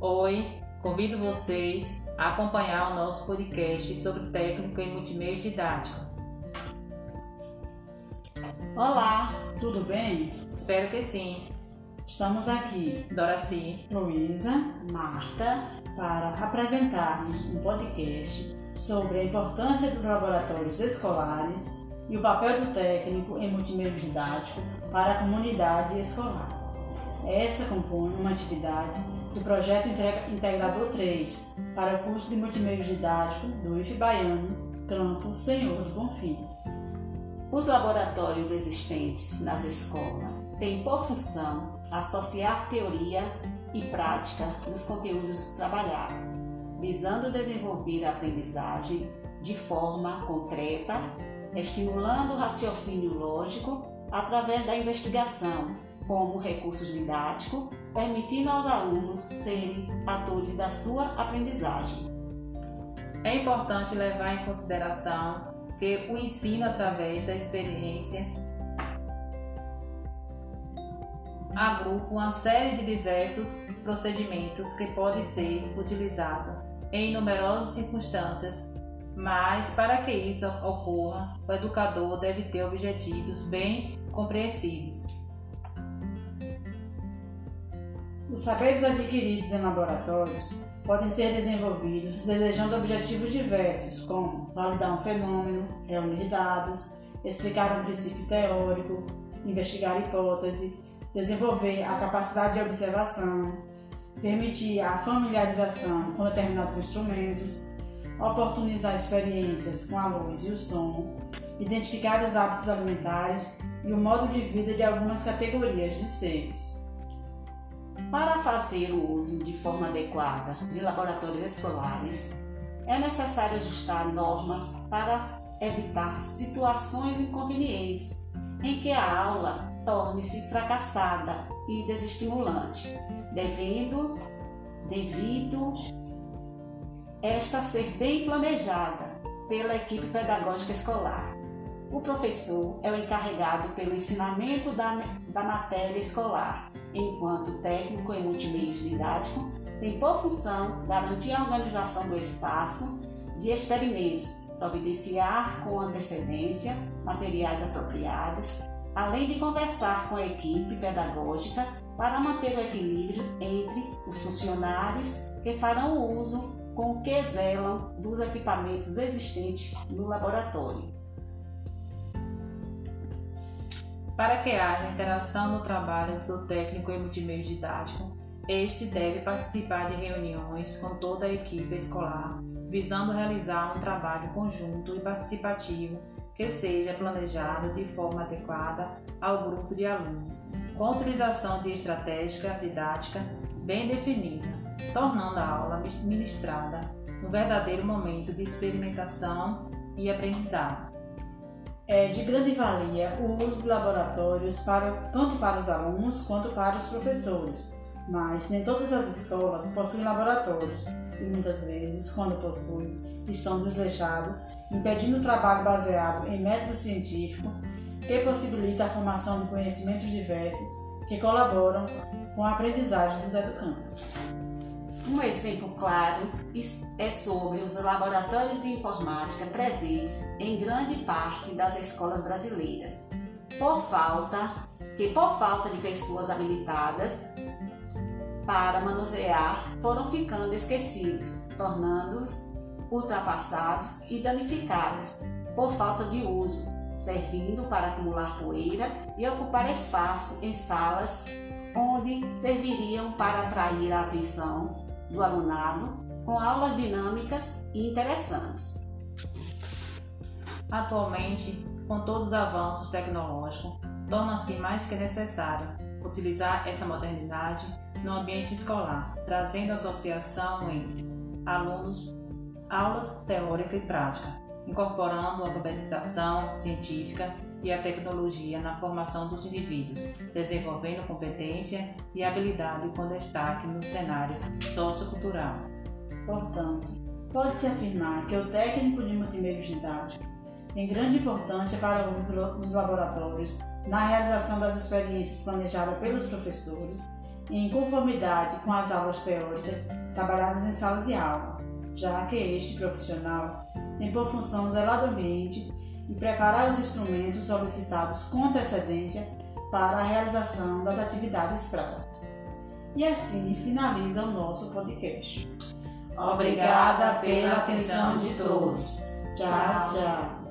Oi, convido vocês a acompanhar o nosso podcast sobre técnico em multimédia didático. Olá, tudo bem? Espero que sim. Estamos aqui, Doraci, Luísa, Marta, para apresentarmos um podcast sobre a importância dos laboratórios escolares e o papel do técnico em multimédia didático para a comunidade escolar. Esta compõe uma atividade do projeto Integrador 3 para o curso de multimédia didático do IF Baiano, Campo Senhor do Bonfim. Os laboratórios existentes nas escolas têm por função associar teoria e prática nos conteúdos trabalhados, visando desenvolver a aprendizagem de forma concreta, estimulando o raciocínio lógico através da investigação, como recursos didáticos, permitindo aos alunos serem atores da sua aprendizagem. É importante levar em consideração que o ensino através da experiência agrupa uma série de diversos procedimentos que podem ser utilizados em numerosas circunstâncias, mas para que isso ocorra, o educador deve ter objetivos bem compreensíveis. Os saberes adquiridos em laboratórios podem ser desenvolvidos desejando objetivos diversos, como validar um fenômeno, reunir dados, explicar um princípio teórico, investigar hipótese, desenvolver a capacidade de observação, permitir a familiarização com determinados instrumentos, oportunizar experiências com a luz e o som, identificar os hábitos alimentares e o modo de vida de algumas categorias de seres. Para fazer o uso de forma adequada de laboratórios escolares, é necessário ajustar normas para evitar situações inconvenientes em que a aula torne-se fracassada e desestimulante, devendo, devido esta ser bem planejada pela equipe pedagógica escolar. O professor é o encarregado pelo ensinamento da, da matéria escolar, enquanto técnico em multimédia didático tem por função garantir a organização do espaço de experimentos, providenciar com antecedência materiais apropriados, além de conversar com a equipe pedagógica para manter o equilíbrio entre os funcionários que farão uso com que zelam dos equipamentos existentes no laboratório. Para que haja interação no trabalho do técnico em multimédia didático, este deve participar de reuniões com toda a equipe escolar, visando realizar um trabalho conjunto e participativo que seja planejado de forma adequada ao grupo de alunos, com utilização de estratégia didática bem definida, tornando a aula ministrada um verdadeiro momento de experimentação e aprendizado. É de grande valia o uso de laboratórios para, tanto para os alunos quanto para os professores, mas nem todas as escolas possuem laboratórios e muitas vezes, quando possuem, estão desleixados, impedindo o trabalho baseado em método científico que possibilita a formação de conhecimentos diversos que colaboram com a aprendizagem dos educandos. Um exemplo claro é sobre os laboratórios de informática presentes em grande parte das escolas brasileiras, por falta que por falta de pessoas habilitadas para manusear foram ficando esquecidos, tornando-os ultrapassados e danificados por falta de uso, servindo para acumular poeira e ocupar espaço em salas onde serviriam para atrair a atenção do alunado com aulas dinâmicas e interessantes. Atualmente, com todos os avanços tecnológicos, torna-se mais que necessário utilizar essa modernidade no ambiente escolar, trazendo associação entre alunos, aulas teórica e prática, incorporando a alfabetização científica e a tecnologia na formação dos indivíduos, desenvolvendo competência e habilidade com destaque no cenário sociocultural. Portanto, pode-se afirmar que o técnico de multimédia didático tem grande importância para os laboratórios na realização das experiências planejadas pelos professores em conformidade com as aulas teóricas trabalhadas em sala de aula, já que este profissional tem por função ambiente e preparar os instrumentos solicitados com antecedência para a realização das atividades práticas. E assim finaliza o nosso podcast. Obrigada pela atenção de todos. Tchau, tchau.